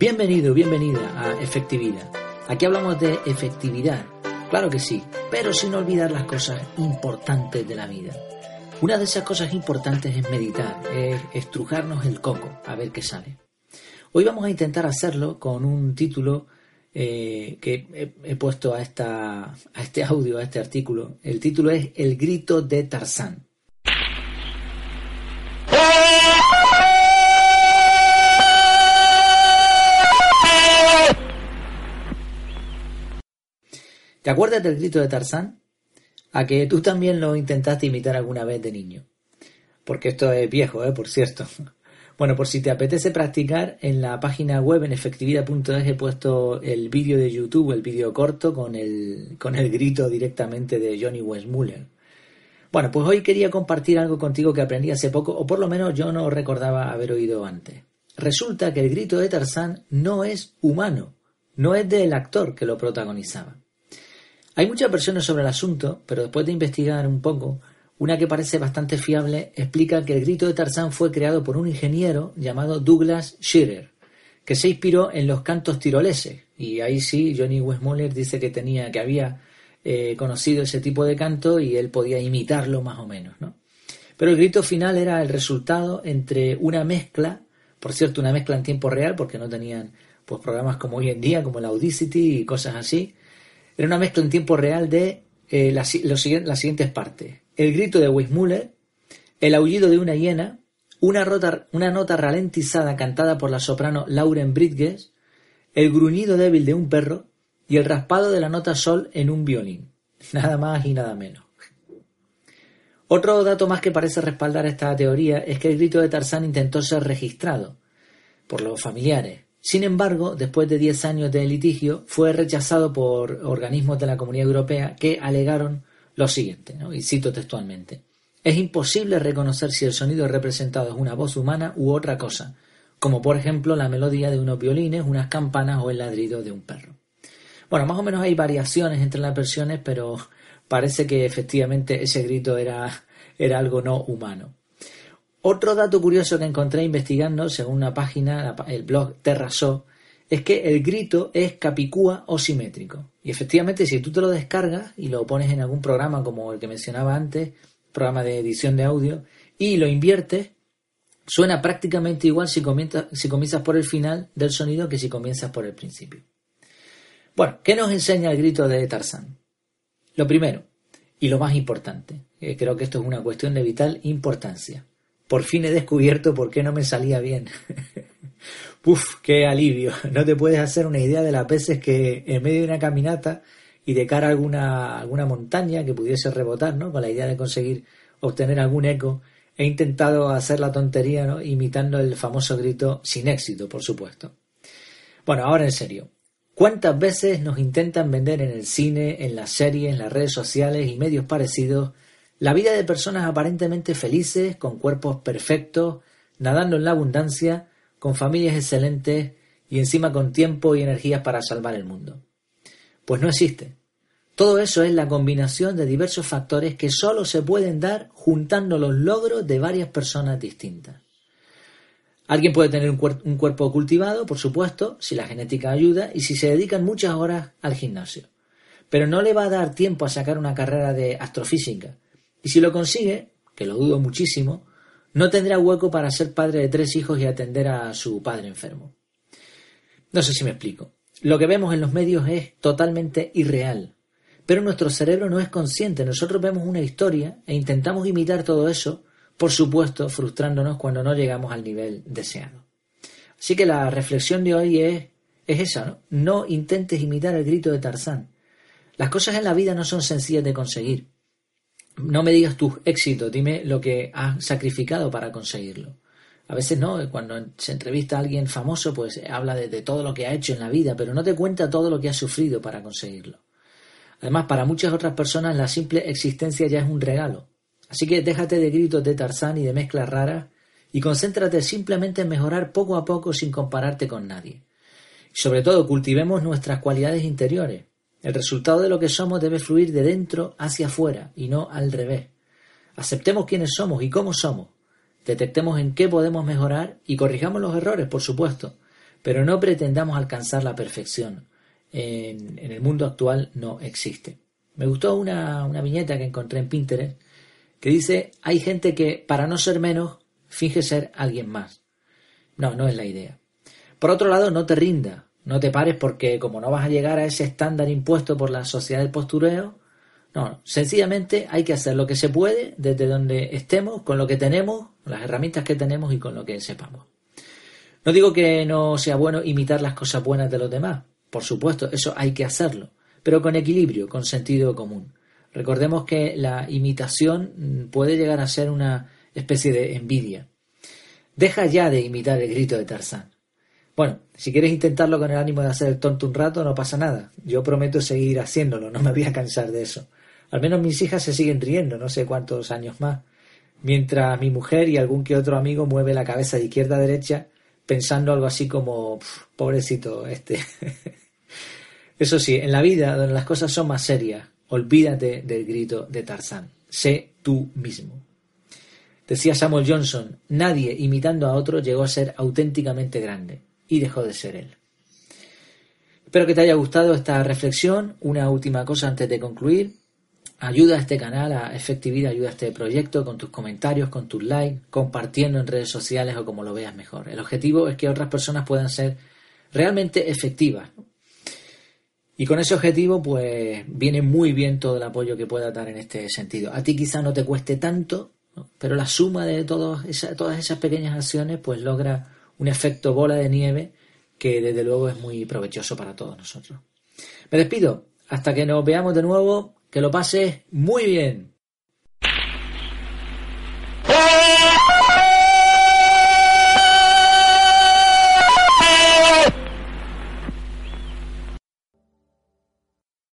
Bienvenido, bienvenida a Efectividad. Aquí hablamos de efectividad, claro que sí, pero sin olvidar las cosas importantes de la vida. Una de esas cosas importantes es meditar, es estrujarnos el coco, a ver qué sale. Hoy vamos a intentar hacerlo con un título eh, que he, puesto a, esta, a este audio, a este artículo. El título es El grito de Tarzán. ¿Te acuerdas del grito de Tarzán? A que tú también lo intentaste imitar alguna vez de niño. Porque esto es viejo, ¿eh? Por cierto. Bueno, por si te apetece practicar, en la página web en efectividad.es he puesto el vídeo de YouTube, el vídeo corto, con el, con el grito directamente de Johnny Westmuller. Bueno, pues hoy quería compartir algo contigo que aprendí hace poco, o por lo menos yo no recordaba haber oído antes. Resulta que el grito de Tarzán no es humano, no es del actor que lo protagonizaba. Hay muchas versiones sobre el asunto, pero después de investigar un poco, una que parece bastante fiable explica que el grito de Tarzán fue creado por un ingeniero llamado Douglas Shearer, que se inspiró en los cantos tiroleses. Y ahí sí, Johnny Westmuller dice que tenía, que había eh, conocido ese tipo de canto y él podía imitarlo más o menos, ¿no? Pero el grito final era el resultado entre una mezcla, por cierto, una mezcla en tiempo real, porque no tenían pues programas como hoy en día, como el Audacity y cosas así, era una mezcla en tiempo real de eh, las, siguientes partes. El grito de Weissmuller, el aullido de una hiena, una, una nota ralentizada cantada por la soprano Lauren Bridges, el gruñido débil de un perro y el raspado de la nota sol en un violín. Nada más y nada menos. Otro dato más que parece respaldar esta teoría es que el grito de Tarzán intentó ser registrado por los familiares, sin embargo, después de diez años de litigio, fue rechazado por organismos de la Comunidad Europea que alegaron lo siguiente, y cito textualmente. Es imposible reconocer si el sonido representado es una voz humana u otra cosa, como por ejemplo la melodía de unos violines, unas campanas o el ladrido de un perro. Bueno, más o menos hay variaciones entre las versiones, pero parece que efectivamente ese grito era, era algo no humano. Otro dato curioso que encontré investigando, según una página, el blog Terrasó, es que el grito es capicúa o simétrico. Y efectivamente, si tú te lo descargas y lo pones en algún programa como el que mencionaba antes, programa de edición de audio, y lo inviertes, suena prácticamente igual si comienzas, por el final del sonido que si comienzas por el principio. Bueno, ¿qué nos enseña el grito de Tarzán? Lo primero, y lo más importante, creo que esto es una cuestión de vital importancia por fin he descubierto por qué no me salía bien. Uf, qué alivio. No te puedes hacer una idea de las veces que en medio de una caminata y de cara a alguna, alguna montaña que pudiese rebotar, ¿no? Con la idea de conseguir obtener algún eco, he intentado hacer la tontería, ¿no? Imitando el famoso grito sin éxito, por supuesto. Bueno, ahora en serio. ¿Cuántas veces nos intentan vender en el cine, en las series, en las redes sociales y medios parecidos la vida de personas aparentemente felices, con cuerpos perfectos, nadando en la abundancia, con familias excelentes y encima con tiempo y energías para salvar el mundo. Pues no existe. Todo eso es la combinación de diversos factores que solo se pueden dar juntando los logros de varias personas distintas. Alguien puede tener un, un, cuerpo cultivado, por supuesto, si la genética ayuda y si se dedican muchas horas al gimnasio. Pero no le va a dar tiempo a sacar una carrera de astrofísica, y si lo consigue, que lo dudo muchísimo, no tendrá hueco para ser padre de tres hijos y atender a su padre enfermo. No sé si me explico. Lo que vemos en los medios es totalmente irreal, pero nuestro cerebro no es consciente. Nosotros vemos una historia e intentamos imitar todo eso, por supuesto, frustrándonos cuando no llegamos al nivel deseado. Así que la reflexión de hoy es, es esa, ¿no? No intentes imitar el grito de Tarzán. Las cosas en la vida no son sencillas de conseguir no me digas tus éxitos, dime lo que has sacrificado para conseguirlo. A veces no, cuando se entrevista a alguien famoso, pues habla de, todo lo que ha hecho en la vida, pero no te cuenta todo lo que ha sufrido para conseguirlo. Además, para muchas otras personas la simple existencia ya es un regalo. Así que déjate de gritos de Tarzán y de mezclas raras y concéntrate simplemente en mejorar poco a poco sin compararte con nadie. Sobre todo, cultivemos nuestras cualidades interiores. El resultado de lo que somos debe fluir de dentro hacia afuera y no al revés. Aceptemos quiénes somos y cómo somos. Detectemos en qué podemos mejorar y corrijamos los errores, por supuesto, pero no pretendamos alcanzar la perfección. En, el mundo actual no existe. Me gustó una, una viñeta que encontré en Pinterest que dice hay gente que para no ser menos finge ser alguien más. No, no es la idea. Por otro lado, no te rinda, no te pares porque como no vas a llegar a ese estándar impuesto por la sociedad del postureo, no, sencillamente hay que hacer lo que se puede desde donde estemos, con lo que tenemos, las herramientas que tenemos y con lo que sepamos. No digo que no sea bueno imitar las cosas buenas de los demás, por supuesto, eso hay que hacerlo, pero con equilibrio, con sentido común. Recordemos que la imitación puede llegar a ser una especie de envidia. Deja ya de imitar el grito de Tarzán. Bueno, si quieres intentarlo con el ánimo de hacer el tonto un rato, no pasa nada. Yo prometo seguir haciéndolo, no me voy a cansar de eso. Al menos mis hijas se siguen riendo, no sé cuántos años más. Mientras mi mujer y algún que otro amigo mueve la cabeza de izquierda a derecha, pensando algo así como, pobrecito este. Eso sí, en la vida, donde las cosas son más serias, olvídate del grito de Tarzán. Sé tú mismo. Decía Samuel Johnson, nadie imitando a otro llegó a ser auténticamente grande y dejó de ser él. Espero que te haya gustado esta reflexión. Una última cosa antes de concluir. Ayuda a este canal, a efectividad, ayuda a este proyecto con tus comentarios, con tus likes, compartiendo en redes sociales o como lo veas mejor. El objetivo es que otras personas puedan ser realmente efectivas. Y con ese objetivo, pues viene muy bien todo el apoyo que pueda dar en este sentido. A ti quizá no te cueste tanto, pero la suma de todas esas pequeñas acciones pues logra un efecto bola de nieve que desde luego es muy provechoso para todos nosotros. Me despido, hasta que nos veamos de nuevo, que lo pases muy bien.